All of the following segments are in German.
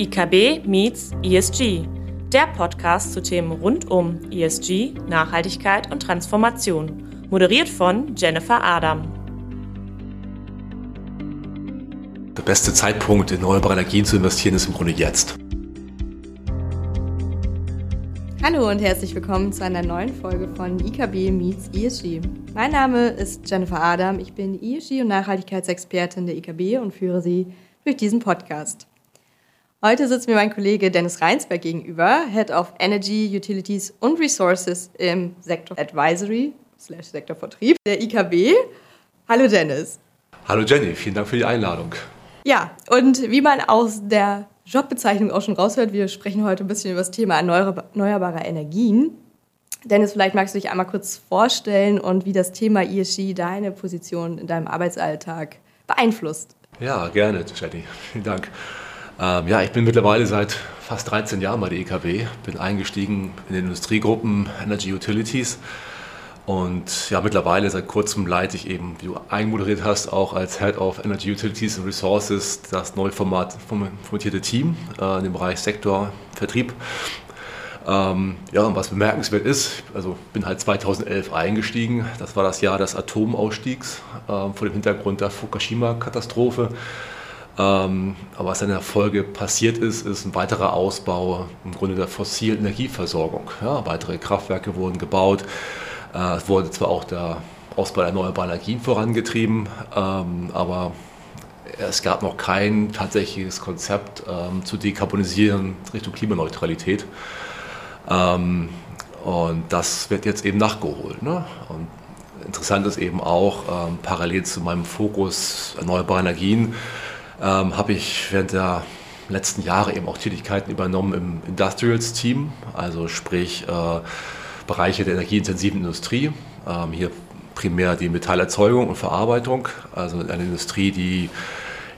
IKB meets ESG, der Podcast zu Themen rund um ESG, Nachhaltigkeit und Transformation, moderiert von Jennifer Adam. Der beste Zeitpunkt, in erneuerbare Energien zu investieren, ist im Grunde jetzt. Hallo und herzlich willkommen zu einer neuen Folge von IKB Meets ESG. Mein Name ist Jennifer Adam, ich bin ESG- und Nachhaltigkeitsexpertin der IKB und führe Sie durch diesen Podcast. Heute sitzt mir mein Kollege Dennis Reinsberg gegenüber, Head of Energy, Utilities und Resources im Sektor Advisory slash Sektor Vertrieb der IKB. Hallo Dennis. Hallo Jenny, vielen Dank für die Einladung. Ja, und wie man aus der Jobbezeichnung auch schon raushört, wir sprechen heute ein bisschen über das Thema erneuerbare Energien. Dennis, vielleicht magst du dich einmal kurz vorstellen und wie das Thema ESG deine Position in deinem Arbeitsalltag beeinflusst. Ja, gerne, Jenny. Vielen Dank. Ähm, ja, ich bin mittlerweile seit fast 13 Jahren bei der EKB, bin eingestiegen in den Industriegruppen Energy Utilities und ja, mittlerweile seit kurzem leite ich eben, wie du einmoderiert hast, auch als Head of Energy Utilities and Resources das neu format, formatierte Team äh, in dem Bereich Sektor, Vertrieb. Ähm, ja, und was bemerkenswert ist, also bin halt 2011 eingestiegen, das war das Jahr des Atomausstiegs äh, vor dem Hintergrund der Fukushima-Katastrophe. Ähm, aber was in der Folge passiert ist, ist ein weiterer Ausbau im Grunde der fossilen Energieversorgung. Ja, weitere Kraftwerke wurden gebaut. Äh, es wurde zwar auch der Ausbau der erneuerbaren Energien vorangetrieben, ähm, aber es gab noch kein tatsächliches Konzept ähm, zu dekarbonisieren Richtung Klimaneutralität. Ähm, und das wird jetzt eben nachgeholt. Ne? Interessant ist eben auch, ähm, parallel zu meinem Fokus erneuerbare Energien, ähm, habe ich während der letzten Jahre eben auch Tätigkeiten übernommen im Industrials-Team, also sprich äh, Bereiche der energieintensiven Industrie. Ähm, hier primär die Metallerzeugung und Verarbeitung, also eine Industrie, die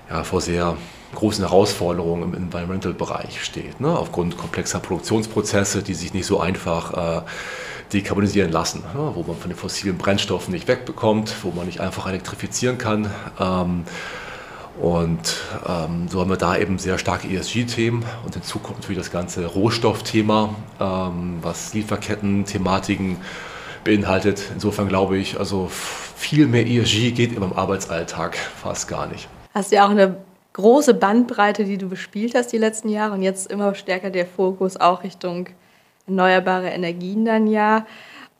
ja, vor sehr großen Herausforderungen im Environmental-Bereich steht, ne? aufgrund komplexer Produktionsprozesse, die sich nicht so einfach äh, dekarbonisieren lassen, ne? wo man von den fossilen Brennstoffen nicht wegbekommt, wo man nicht einfach elektrifizieren kann. Ähm, und ähm, so haben wir da eben sehr starke ESG-Themen und in Zukunft natürlich das ganze Rohstoffthema, ähm, was Lieferketten-Thematiken beinhaltet. Insofern glaube ich, also viel mehr ESG geht meinem Arbeitsalltag fast gar nicht. Hast du ja auch eine große Bandbreite, die du bespielt hast die letzten Jahre und jetzt immer stärker der Fokus auch Richtung erneuerbare Energien dann ja.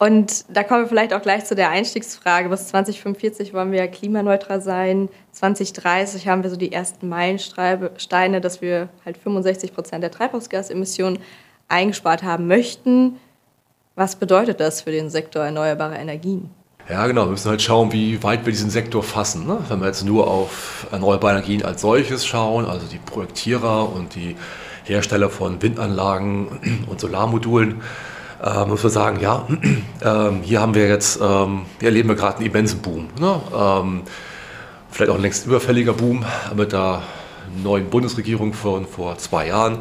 Und da kommen wir vielleicht auch gleich zu der Einstiegsfrage. Bis 2045 wollen wir klimaneutral sein. 2030 haben wir so die ersten Meilensteine, dass wir halt 65 Prozent der Treibhausgasemissionen eingespart haben möchten. Was bedeutet das für den Sektor erneuerbare Energien? Ja, genau. Wir müssen halt schauen, wie weit wir diesen Sektor fassen. Ne? Wenn wir jetzt nur auf erneuerbare Energien als solches schauen, also die Projektierer und die Hersteller von Windanlagen und Solarmodulen, äh, muss man sagen, ja, äh, hier haben wir jetzt, ähm, hier erleben wir gerade einen immensen Boom. Ne? Ähm, vielleicht auch ein längst überfälliger Boom mit der neuen Bundesregierung von vor zwei Jahren,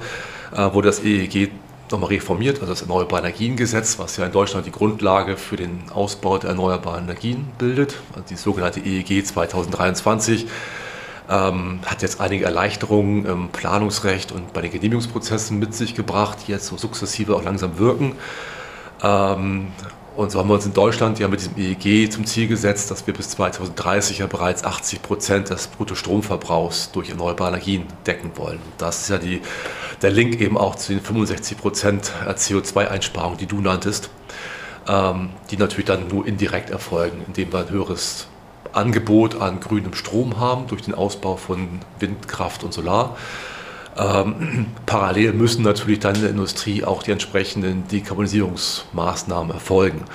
äh, wurde das EEG nochmal reformiert, also das Erneuerbare Energiengesetz, was ja in Deutschland die Grundlage für den Ausbau der erneuerbaren Energien bildet, also die sogenannte EEG 2023 ähm, hat jetzt einige Erleichterungen im Planungsrecht und bei den Genehmigungsprozessen mit sich gebracht, die jetzt so sukzessive auch langsam wirken. Ähm, und so haben wir uns in Deutschland ja mit diesem EEG zum Ziel gesetzt, dass wir bis 2030 ja bereits 80 Prozent des Bruttostromverbrauchs durch erneuerbare Energien decken wollen. das ist ja die, der Link eben auch zu den 65 Prozent CO2-Einsparungen, die du nanntest, ähm, die natürlich dann nur indirekt erfolgen, indem wir ein höheres Angebot an grünem Strom haben durch den Ausbau von Windkraft und Solar. Ähm, parallel müssen natürlich dann in der Industrie auch die entsprechenden Dekarbonisierungsmaßnahmen erfolgen.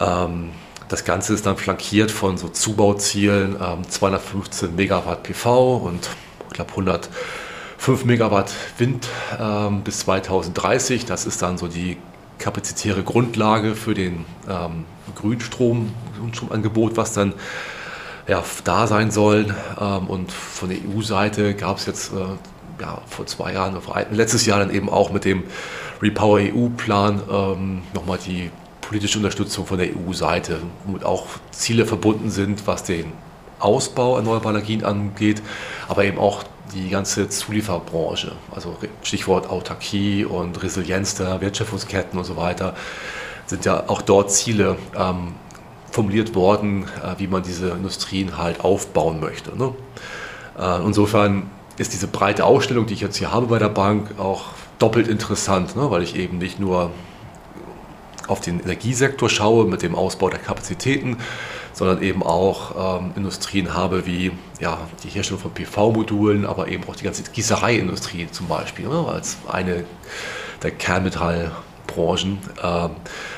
Ähm, das Ganze ist dann flankiert von so Zubauzielen ähm, 215 Megawatt PV und ich glaube 105 Megawatt Wind ähm, bis 2030. Das ist dann so die kapazitäre Grundlage für den ähm, Grünstrom, Grundstromangebot, was dann ja, da sein soll. Ähm, und von der EU-Seite gab es jetzt äh, ja, vor zwei Jahren, letztes Jahr dann eben auch mit dem Repower EU-Plan ähm, nochmal die politische Unterstützung von der EU-Seite, womit auch Ziele verbunden sind, was den Ausbau erneuerbarer Energien angeht, aber eben auch die ganze Zulieferbranche, also Stichwort Autarkie und Resilienz der Wertschöpfungsketten und so weiter, sind ja auch dort Ziele ähm, formuliert worden, äh, wie man diese Industrien halt aufbauen möchte. Ne? Äh, insofern ist diese breite Ausstellung, die ich jetzt hier habe bei der Bank, auch doppelt interessant, ne? weil ich eben nicht nur auf den Energiesektor schaue mit dem Ausbau der Kapazitäten, sondern eben auch ähm, Industrien habe wie ja, die Herstellung von PV-Modulen, aber eben auch die ganze Gießereiindustrie zum Beispiel, ne? als eine der Kernmetallbranchen, ähm,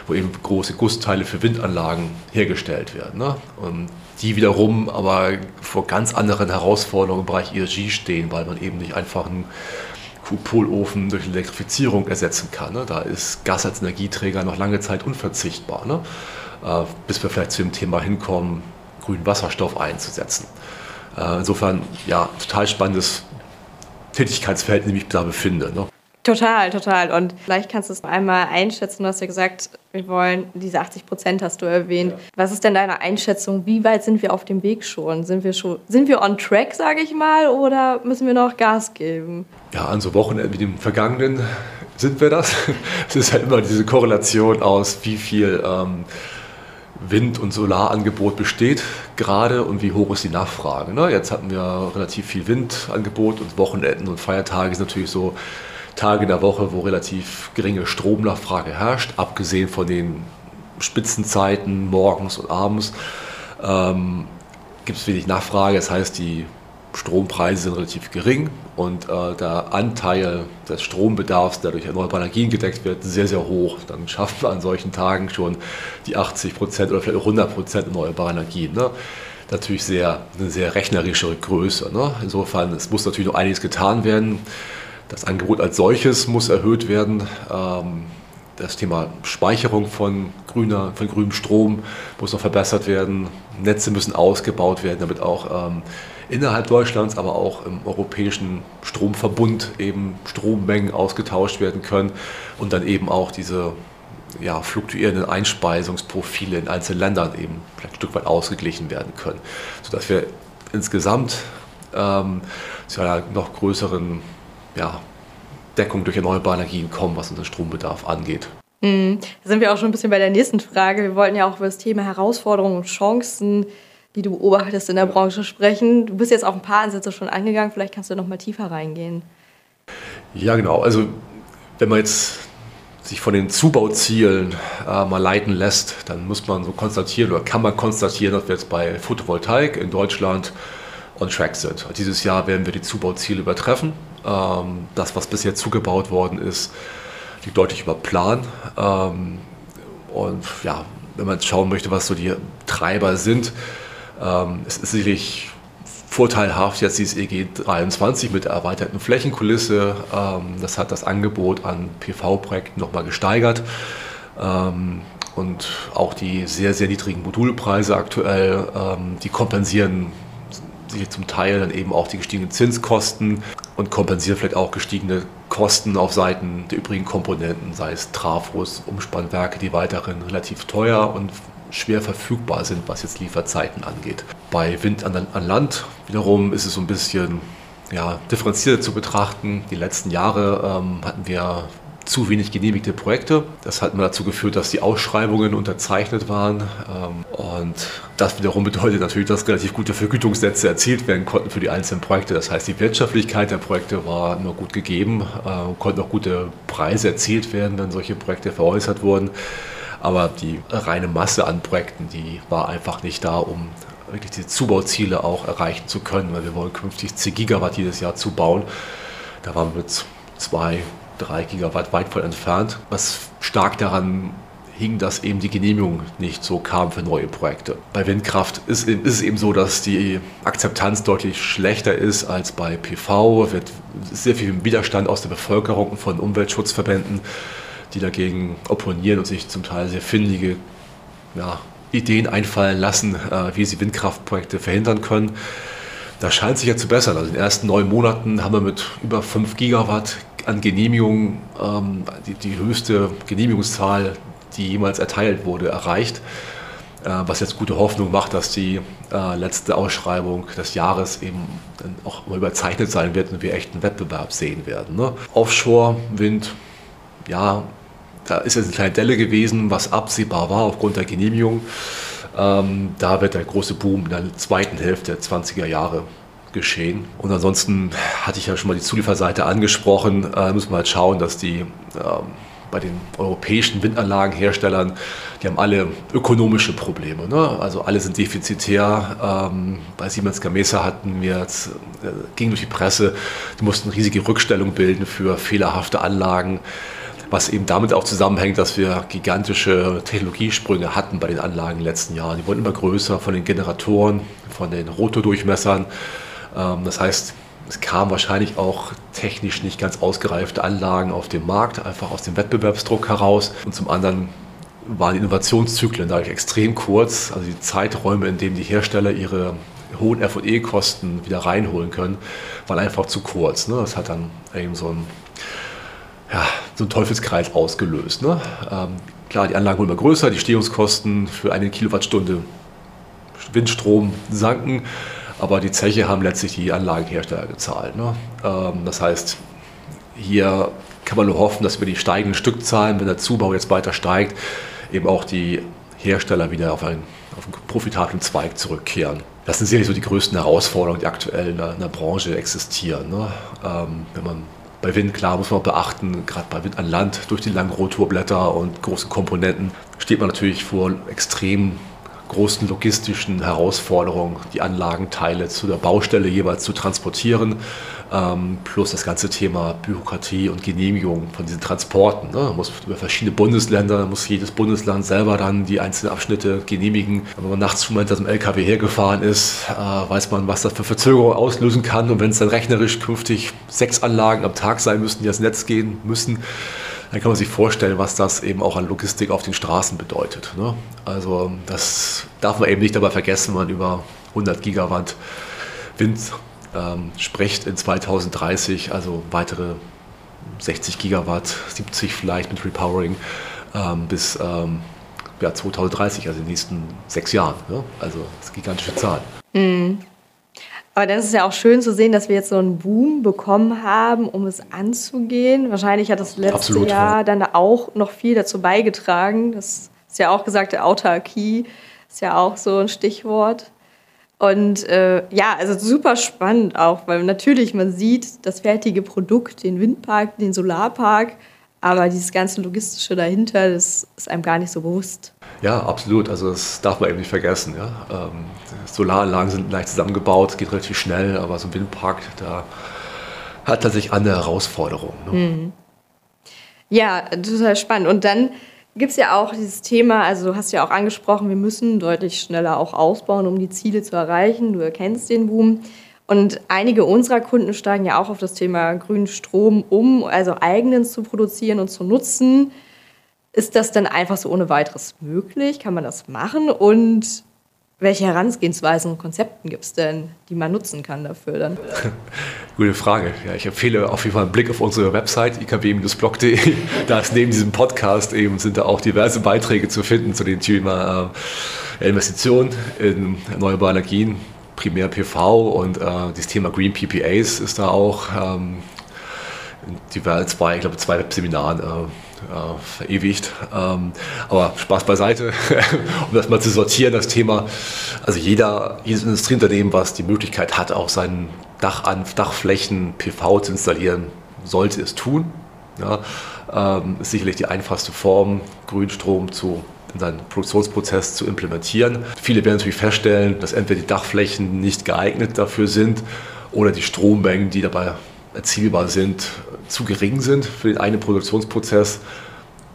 wo eben große Gussteile für Windanlagen hergestellt werden. Ne? Und die wiederum aber vor ganz anderen Herausforderungen im Bereich ESG stehen, weil man eben nicht einfach einen Kupolofen durch Elektrifizierung ersetzen kann. Ne? Da ist Gas als Energieträger noch lange Zeit unverzichtbar, ne? äh, bis wir vielleicht zu dem Thema hinkommen, grünen Wasserstoff einzusetzen. Äh, insofern, ja, total spannendes Tätigkeitsfeld, in dem ich da befinde. Ne? Total, total. Und vielleicht kannst du es einmal einschätzen. Du hast ja gesagt, wir wollen diese 80 Prozent hast du erwähnt. Ja. Was ist denn deine Einschätzung? Wie weit sind wir auf dem Weg schon? Sind wir schon, sind wir on track, sage ich mal, oder müssen wir noch Gas geben? Ja, an so Wochenenden wie dem vergangenen sind wir das. Es ist halt immer diese Korrelation aus, wie viel ähm, Wind- und Solarangebot besteht gerade und wie hoch ist die Nachfrage. Ne? Jetzt hatten wir relativ viel Windangebot und Wochenenden und Feiertage ist natürlich so Tage in der Woche, wo relativ geringe Stromnachfrage herrscht, abgesehen von den Spitzenzeiten morgens und abends, ähm, gibt es wenig Nachfrage. Das heißt, die Strompreise sind relativ gering und äh, der Anteil des Strombedarfs, der durch erneuerbare Energien gedeckt wird, sehr, sehr hoch. Dann schaffen wir an solchen Tagen schon die 80 Prozent oder vielleicht 100 Prozent erneuerbare Energien. Ne? Natürlich sehr, eine sehr rechnerische Größe. Ne? Insofern, es muss natürlich noch einiges getan werden. Das Angebot als solches muss erhöht werden. Ähm, das Thema Speicherung von, grüner, von grünem Strom muss noch verbessert werden. Netze müssen ausgebaut werden, damit auch ähm, innerhalb Deutschlands, aber auch im europäischen Stromverbund eben Strommengen ausgetauscht werden können und dann eben auch diese ja, fluktuierenden Einspeisungsprofile in einzelnen Ländern eben ein Stück weit ausgeglichen werden können, sodass wir insgesamt ähm, zu einer noch größeren ja, Deckung durch erneuerbare Energien kommen, was unseren Strombedarf angeht. Mhm. Da sind wir auch schon ein bisschen bei der nächsten Frage. Wir wollten ja auch über das Thema Herausforderungen und Chancen, die du beobachtest in der Branche, sprechen. Du bist jetzt auch ein paar Ansätze schon angegangen. Vielleicht kannst du noch mal tiefer reingehen. Ja, genau. Also wenn man jetzt sich von den Zubauzielen äh, mal leiten lässt, dann muss man so konstatieren oder kann man konstatieren, dass wir jetzt bei Photovoltaik in Deutschland on track sind. Dieses Jahr werden wir die Zubauziele übertreffen. Ähm, das, was bisher zugebaut worden ist, liegt deutlich über Plan. Ähm, und ja, wenn man schauen möchte, was so die Treiber sind, ähm, es ist sicherlich vorteilhaft jetzt dieses EG 23 mit der erweiterten Flächenkulisse. das hat das Angebot an PV-Projekten nochmal gesteigert. und auch die sehr, sehr niedrigen Modulpreise aktuell, die kompensieren sich zum Teil dann eben auch die gestiegenen Zinskosten und kompensieren vielleicht auch gestiegene Kosten auf Seiten der übrigen Komponenten, sei es Trafos, Umspannwerke, die weiterhin relativ teuer und schwer verfügbar sind, was jetzt Lieferzeiten angeht. Bei Wind an, an Land wiederum ist es so ein bisschen ja, differenzierter zu betrachten. Die letzten Jahre ähm, hatten wir zu wenig genehmigte Projekte. Das hat dazu geführt, dass die Ausschreibungen unterzeichnet waren. Ähm, und das wiederum bedeutet natürlich, dass relativ gute Vergütungssätze erzielt werden konnten für die einzelnen Projekte. Das heißt, die Wirtschaftlichkeit der Projekte war nur gut gegeben, äh, konnten auch gute Preise erzielt werden, wenn solche Projekte veräußert wurden. Aber die reine Masse an Projekten, die war einfach nicht da, um wirklich diese Zubauziele auch erreichen zu können, weil wir wollen künftig 10 Gigawatt jedes Jahr zubauen. Da waren wir mit zwei 3 Gigawatt weit von entfernt, was stark daran hing, dass eben die Genehmigung nicht so kam für neue Projekte. Bei Windkraft ist, es eben so, dass die Akzeptanz deutlich schlechter ist als bei PV. Es wird sehr viel Widerstand aus der Bevölkerung und von Umweltschutzverbänden, die dagegen opponieren und sich zum Teil sehr findige ja, Ideen einfallen lassen, äh, wie sie Windkraftprojekte verhindern können. Das scheint sich ja zu bessern. Also in den ersten neun Monaten haben wir mit über 5 Gigawatt an Genehmigungen ähm, die, die, höchste Genehmigungszahl, die jemals erteilt wurde, erreicht. was jetzt gute Hoffnung macht, dass die letzte Ausschreibung des Jahres eben auch mal überzeichnet sein wird und wir echten Wettbewerb sehen werden. Ne? Offshore-Wind, ja, da ist jetzt eine kleine Delle gewesen, was absehbar war aufgrund der Genehmigung. Ähm, da wird der große Boom in der zweiten Hälfte der 20er Jahre geschehen. Und ansonsten hatte ich ja schon mal die Zulieferseite angesprochen. Äh, müssen wir halt schauen, dass die ähm, bei den europäischen Windanlagenherstellern, die haben alle ökonomische Probleme. Ne? Also alle sind defizitär. Ähm, bei Siemens Gamesa hatten wir jetzt, äh, ging durch die Presse, die mussten riesige Rückstellung bilden für fehlerhafte Anlagen was eben damit auch zusammenhängt, dass wir gigantische Technologiesprünge hatten bei den Anlagen in den letzten Jahren. Die wurden immer größer von den Generatoren, von den Rotordurchmessern. Ähm, das heißt, es kamen wahrscheinlich auch technisch nicht ganz ausgereifte Anlagen auf den Markt, einfach aus dem Wettbewerbsdruck heraus. Und zum anderen waren die Innovationszyklen dadurch extrem kurz. Also die Zeiträume, in denen die Hersteller ihre hohen FE-Kosten wieder reinholen können, waren einfach zu kurz. Ne? Das hat dann eben so ein ja, so ein Teufelskreis ausgelöst. Ne? Ähm, klar, die Anlagen wurden immer größer, die Stehungskosten für eine Kilowattstunde Windstrom sanken, aber die Zeche haben letztlich die Anlagenhersteller gezahlt. Ne? Ähm, das heißt, hier kann man nur hoffen, dass wir die steigenden Stückzahlen, wenn der Zubau jetzt weiter steigt, eben auch die Hersteller wieder auf einen, auf einen profitablen Zweig zurückkehren. Das sind sicherlich so die größten Herausforderungen, die aktuell in der, in der Branche existieren. Ne? Ähm, wenn man bei Wind, klar, muss man beachten, gerade bei Wind an Land durch die langen Rotorblätter und großen Komponenten steht man natürlich vor extrem großen logistischen Herausforderungen, die Anlagenteile zu der Baustelle jeweils zu transportieren, ähm, plus das ganze Thema Bürokratie und Genehmigung von diesen Transporten. Ne? Man muss über verschiedene Bundesländer, muss jedes Bundesland selber dann die einzelnen Abschnitte genehmigen. Wenn man nachts schon mal hinter dem LKW hergefahren ist, äh, weiß man, was das für Verzögerungen auslösen kann. Und wenn es dann rechnerisch künftig sechs Anlagen am Tag sein müssen, die ans Netz gehen müssen, dann kann man sich vorstellen, was das eben auch an Logistik auf den Straßen bedeutet. Ne? Also das darf man eben nicht dabei vergessen, wenn man über 100 Gigawatt Wind ähm, spricht in 2030, also weitere 60 Gigawatt, 70 vielleicht mit Repowering ähm, bis ähm, ja, 2030, also in den nächsten sechs Jahren. Ne? Also das ist eine gigantische Zahl. Mhm. Aber dann ist es ja auch schön zu sehen, dass wir jetzt so einen Boom bekommen haben, um es anzugehen. Wahrscheinlich hat das letzte Absolut, Jahr ja. dann auch noch viel dazu beigetragen. Das ist ja auch gesagt, der Autarkie ist ja auch so ein Stichwort. Und äh, ja, also super spannend auch, weil natürlich man sieht das fertige Produkt, den Windpark, den Solarpark, aber dieses ganze Logistische dahinter, das ist einem gar nicht so bewusst. Ja, absolut. Also das darf man eben nicht vergessen. Ja? Ähm, Solaranlagen sind leicht zusammengebaut, geht relativ schnell, aber so ein Windpark, da hat tatsächlich andere Herausforderungen. Ne? Mhm. Ja, total spannend. Und dann gibt es ja auch dieses Thema, also du hast ja auch angesprochen, wir müssen deutlich schneller auch ausbauen, um die Ziele zu erreichen. Du erkennst den Boom. Und einige unserer Kunden steigen ja auch auf das Thema grünen Strom um, also eigenen zu produzieren und zu nutzen. Ist das dann einfach so ohne weiteres möglich? Kann man das machen? Und welche Herangehensweisen und Konzepten gibt es denn, die man nutzen kann dafür dann? Gute Frage. Ja, ich empfehle auf jeden Fall einen Blick auf unsere Website ikw-blog.de. Da ist neben diesem Podcast eben sind da auch diverse Beiträge zu finden zu dem Thema äh, Investitionen in erneuerbare Energien, primär PV und äh, das Thema Green PPAs ist da auch ähm, diverse zwei, ich glaube zwei Webseminaren äh, äh, verewigt. Ähm, aber Spaß beiseite, um das mal zu sortieren, das Thema. Also jeder, jedes Industrieunternehmen, was die Möglichkeit hat, auch seinen Dach an Dachflächen PV zu installieren, sollte es tun. Ja, ähm, ist sicherlich die einfachste Form, Grünstrom zu in seinen Produktionsprozess zu implementieren. Viele werden natürlich feststellen, dass entweder die Dachflächen nicht geeignet dafür sind oder die Strommengen, die dabei erzielbar sind, zu gering sind für den einen Produktionsprozess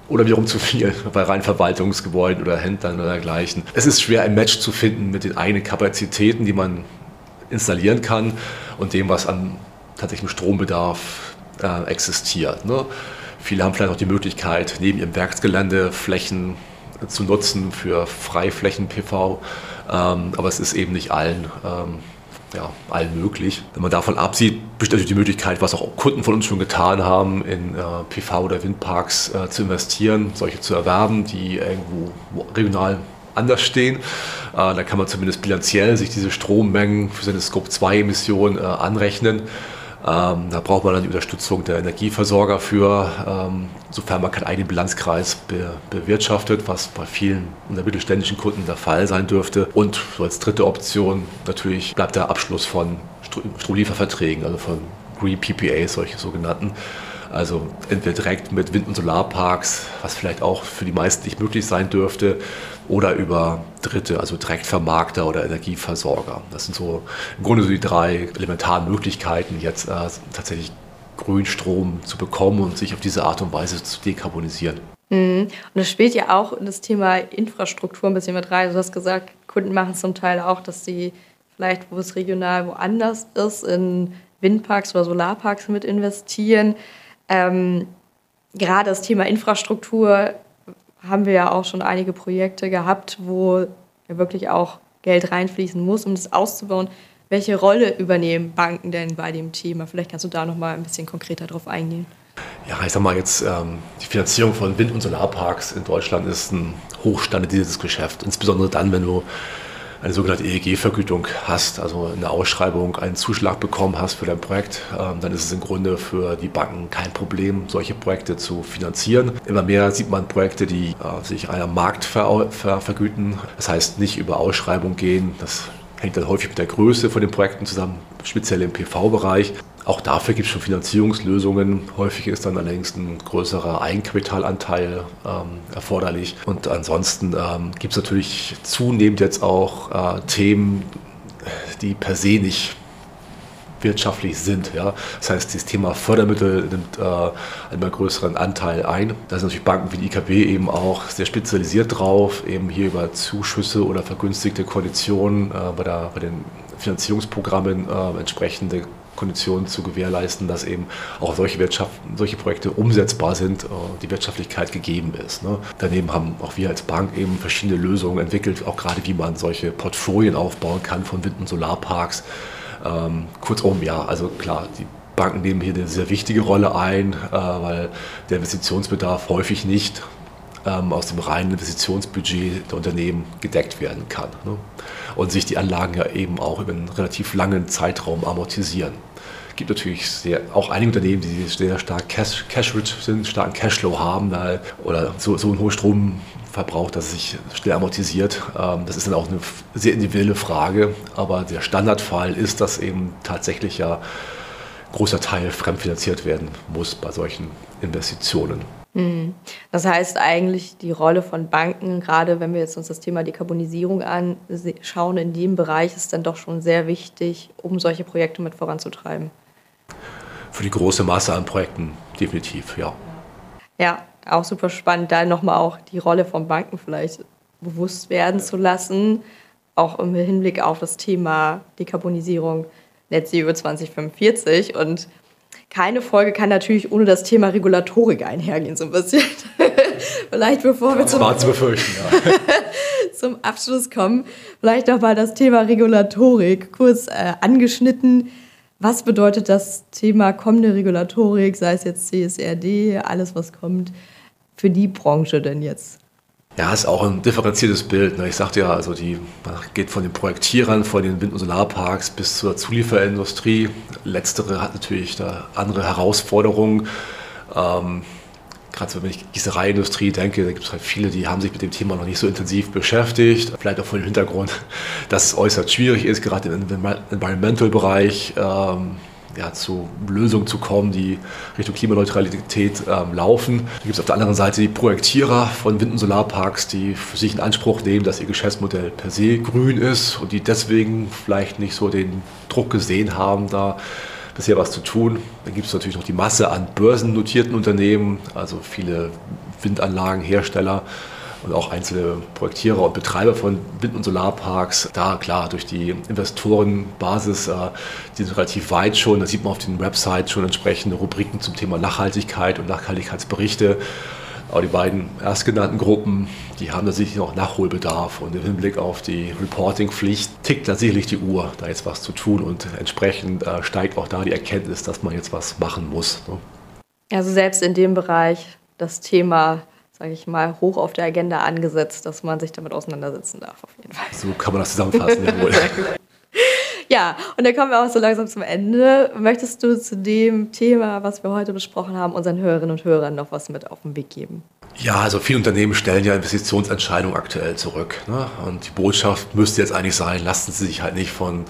oder wiederum zu viel bei rein Verwaltungsgebäuden oder Händlern oder dergleichen. Es ist schwer, ein Match zu finden mit den eigenen Kapazitäten, die man installieren kann und dem, was an tatsächlichem Strombedarf äh, existiert. Ne? Viele haben vielleicht auch die Möglichkeit, neben ihrem Werksgelände Flächen zu nutzen für Freiflächen-PV, ähm, aber es ist eben nicht allen ähm, ja, allen möglich. Wenn man davon absieht, besteht natürlich die Möglichkeit, was auch Kunden von uns schon getan haben, in äh, PV- oder Windparks äh, zu investieren, solche zu erwerben, die irgendwo regional anders stehen. Äh, da kann man zumindest bilanziell sich diese Strommengen für seine Scope-2-Emissionen äh, anrechnen. Ähm, da braucht man dann die Unterstützung der Energieversorger für, ähm, sofern man keinen eigenen Bilanzkreis be bewirtschaftet, was bei vielen unserer mittelständischen Kunden der Fall sein dürfte. Und so als dritte Option natürlich bleibt der Abschluss von Strohlieferverträgen, also von Green PPAs, solche sogenannten. Also entweder direkt mit Wind- und Solarparks, was vielleicht auch für die meisten nicht möglich sein dürfte, oder über Dritte, also Direktvermarkter oder Energieversorger. Das sind so im Grunde so die drei elementaren Möglichkeiten, jetzt äh, tatsächlich Grünstrom zu bekommen und sich auf diese Art und Weise zu dekarbonisieren. Mhm. Und das spielt ja auch in das Thema Infrastruktur ein bisschen mit rein. Du hast gesagt, Kunden machen es zum Teil auch, dass sie vielleicht, wo es regional woanders ist, in Windparks oder Solarparks mit investieren. Ähm, gerade das Thema Infrastruktur haben wir ja auch schon einige Projekte gehabt, wo ja wirklich auch Geld reinfließen muss, um das auszubauen. Welche Rolle übernehmen Banken denn bei dem Thema? Vielleicht kannst du da noch mal ein bisschen konkreter drauf eingehen. Ja, ich sag mal jetzt, ähm, die Finanzierung von Wind- und Solarparks in Deutschland ist ein hochstandardisiertes Geschäft. Insbesondere dann, wenn du eine sogenannte EEG-Vergütung hast, also in der Ausschreibung einen Zuschlag bekommen hast für dein Projekt, ähm, dann ist es im Grunde für die Banken kein Problem, solche Projekte zu finanzieren. Immer mehr sieht man Projekte, die äh, sich einer Markt ver ver vergüten. Das heißt, nicht über Ausschreibung gehen. Das hängt dann häufig mit der Größe von den Projekten zusammen, speziell im PV-Bereich. Auch dafür gibt es schon Finanzierungslösungen. Häufig ist dann allerdings ein größerer Eigenkapitalanteil ähm, erforderlich. Und ansonsten ähm, gibt es natürlich zunehmend jetzt auch äh, Themen, die per se nicht wirtschaftlich sind. Ja? Das heißt, das Thema Fördermittel nimmt äh, einen immer größeren Anteil ein. Da sind natürlich Banken wie die IKB eben auch sehr spezialisiert drauf, eben hier über Zuschüsse oder vergünstigte Konditionen äh, bei, der, bei den Finanzierungsprogrammen äh, entsprechende Konditionen zu gewährleisten, dass eben auch solche, Wirtschaft, solche Projekte umsetzbar sind, äh, die Wirtschaftlichkeit gegeben ist. Ne? Daneben haben auch wir als Bank eben verschiedene Lösungen entwickelt, auch gerade wie man solche Portfolien aufbauen kann von Wind- und Solarparks. Ähm, kurzum, ja, also klar, die Banken nehmen hier eine sehr wichtige Rolle ein, äh, weil der Investitionsbedarf häufig nicht ähm, aus dem reinen Investitionsbudget der Unternehmen gedeckt werden kann. Ne? Und sich die Anlagen ja eben auch über einen relativ langen Zeitraum amortisieren. Es gibt natürlich sehr, auch einige Unternehmen, die sehr stark cash, cash-rich sind, starken Cashflow haben da, oder so, so einen hohen Stromverbrauch, dass es sich schnell amortisiert. Ähm, das ist dann auch eine sehr individuelle Frage, aber der Standardfall ist, dass eben tatsächlich ja großer Teil fremdfinanziert werden muss bei solchen Investitionen. Mhm. Das heißt eigentlich, die Rolle von Banken, gerade wenn wir jetzt uns das Thema Dekarbonisierung anschauen, in dem Bereich ist dann doch schon sehr wichtig, um solche Projekte mit voranzutreiben. Für die große Masse an Projekten definitiv, ja. Ja, auch super spannend, da nochmal auch die Rolle von Banken vielleicht bewusst werden zu lassen, auch im Hinblick auf das Thema Dekarbonisierung Net Zero 2045 und keine Folge kann natürlich ohne das Thema Regulatorik einhergehen, so ein bisschen. vielleicht bevor wir zum, zum Abschluss kommen, vielleicht noch mal das Thema Regulatorik kurz äh, angeschnitten. Was bedeutet das Thema kommende Regulatorik, sei es jetzt CSRD, alles was kommt, für die Branche denn jetzt? Ja, ist auch ein differenziertes Bild. Ne? Ich sagte ja, also die geht von den Projektierern, von den Wind- und Solarparks bis zur Zulieferindustrie. Letztere hat natürlich da andere Herausforderungen. Ähm, Gerade wenn ich Gießereiindustrie denke, da gibt es halt viele, die haben sich mit dem Thema noch nicht so intensiv beschäftigt. Vielleicht auch vor dem Hintergrund, dass es äußerst schwierig ist, gerade im Environmental-Bereich. Ähm, ja, zu Lösungen zu kommen, die Richtung Klimaneutralität ähm, laufen. Da gibt es auf der anderen Seite die Projektierer von Wind- und Solarparks, die für sich in Anspruch nehmen, dass ihr Geschäftsmodell per se grün ist und die deswegen vielleicht nicht so den Druck gesehen haben, da bisher was zu tun. Dann gibt es natürlich noch die Masse an börsennotierten Unternehmen, also viele Windanlagenhersteller und auch einzelne Projektierer und Betreiber von Wind- und Solarparks. Da klar, durch die Investorenbasis, äh, die sind relativ weit schon. Da sieht man auf den Websites schon entsprechende Rubriken zum Thema Nachhaltigkeit und Nachhaltigkeitsberichte. Aber die beiden erstgenannten Gruppen, die haben da sicherlich noch Nachholbedarf und im Hinblick auf die Reporting-Pflicht tickt da sicherlich die Uhr, da jetzt was zu tun und entsprechend äh, steigt auch da die Erkenntnis, dass man jetzt was machen muss. Ne? Also selbst in dem Bereich das Thema sage ich mal, hoch auf der Agenda angesetzt, dass man sich damit auseinandersetzen darf, auf jeden Fall. So kann man das zusammenfassen, jawohl. Ja, und dann kommen wir auch so langsam zum Ende. Möchtest du zu dem Thema, was wir heute besprochen haben, unseren Hörerinnen und Hörern noch was mit auf den Weg geben? Ja, also viele Unternehmen stellen ja Investitionsentscheidungen aktuell zurück. Ne? Und die Botschaft müsste jetzt eigentlich sein, lassen Sie sich halt nicht von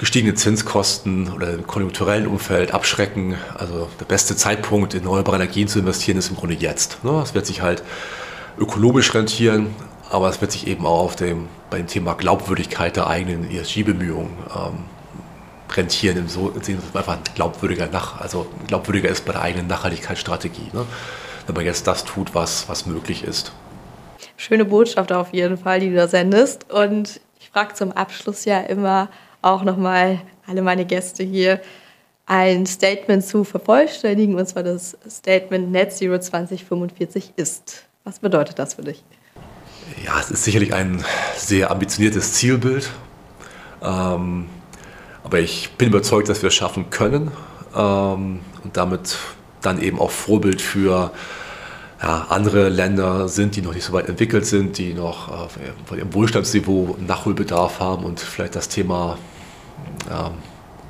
gestiegenen Zinskosten oder dem konjunkturellen Umfeld abschrecken. Also der beste Zeitpunkt in erneuerbare Energien zu investieren ist im Grunde jetzt. Ne? Es wird sich halt ökologisch rentieren, aber es wird sich eben auch auf dem, bei dem Thema Glaubwürdigkeit der eigenen ESG-Bemühungen ähm, rentieren, im so, dass man einfach glaubwürdiger, nach, also glaubwürdiger ist bei der eigenen Nachhaltigkeitsstrategie. Ne? wenn man jetzt das tut, was, was möglich ist. Schöne Botschaft auf jeden Fall, die du da sendest. Und ich frage zum Abschluss ja immer auch nochmal alle meine Gäste hier, ein Statement zu vervollständigen, und zwar das Statement Net Zero 2045 ist. Was bedeutet das für dich? Ja, es ist sicherlich ein sehr ambitioniertes Zielbild. Ähm, aber ich bin überzeugt, dass wir es schaffen können ähm, und damit dann eben auch Vorbild für ja, andere Länder sind, die noch nicht so weit entwickelt sind, die noch äh, von ihrem Wohlstandsniveau Nachholbedarf haben und vielleicht das Thema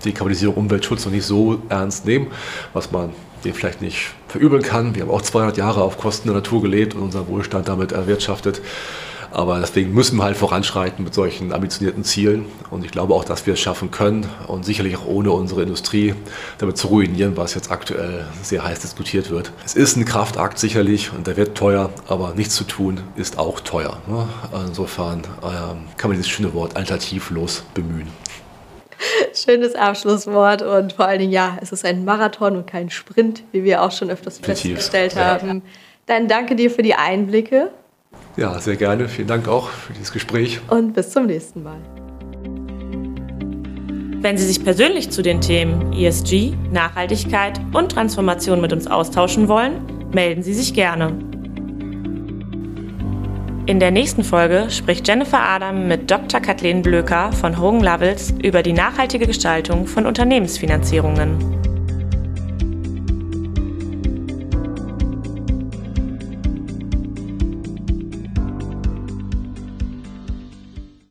Dekarbonisierung, Umweltschutz noch nicht so ernst nehmen, was man dem vielleicht nicht verübeln kann. Wir haben auch 200 Jahre auf Kosten der Natur gelebt und unseren Wohlstand damit erwirtschaftet. Aber deswegen müssen wir halt voranschreiten mit solchen ambitionierten Zielen. Und ich glaube auch, dass wir es schaffen können und sicherlich auch ohne unsere Industrie damit zu ruinieren, was jetzt aktuell sehr heiß diskutiert wird. Es ist ein Kraftakt sicherlich und der wird teuer, aber nichts zu tun ist auch teuer. Ne? Insofern ähm, kann man dieses schöne Wort alternativlos bemühen. Schönes Abschlusswort und vor allen Dingen, ja, es ist ein Marathon und kein Sprint, wie wir auch schon öfters festgestellt haben. Dann danke dir für die Einblicke ja, sehr gerne. Vielen Dank auch für dieses Gespräch. Und bis zum nächsten Mal. Wenn Sie sich persönlich zu den Themen ESG, Nachhaltigkeit und Transformation mit uns austauschen wollen, melden Sie sich gerne. In der nächsten Folge spricht Jennifer Adam mit Dr. Kathleen Blöker von Hogan Lovells über die nachhaltige Gestaltung von Unternehmensfinanzierungen.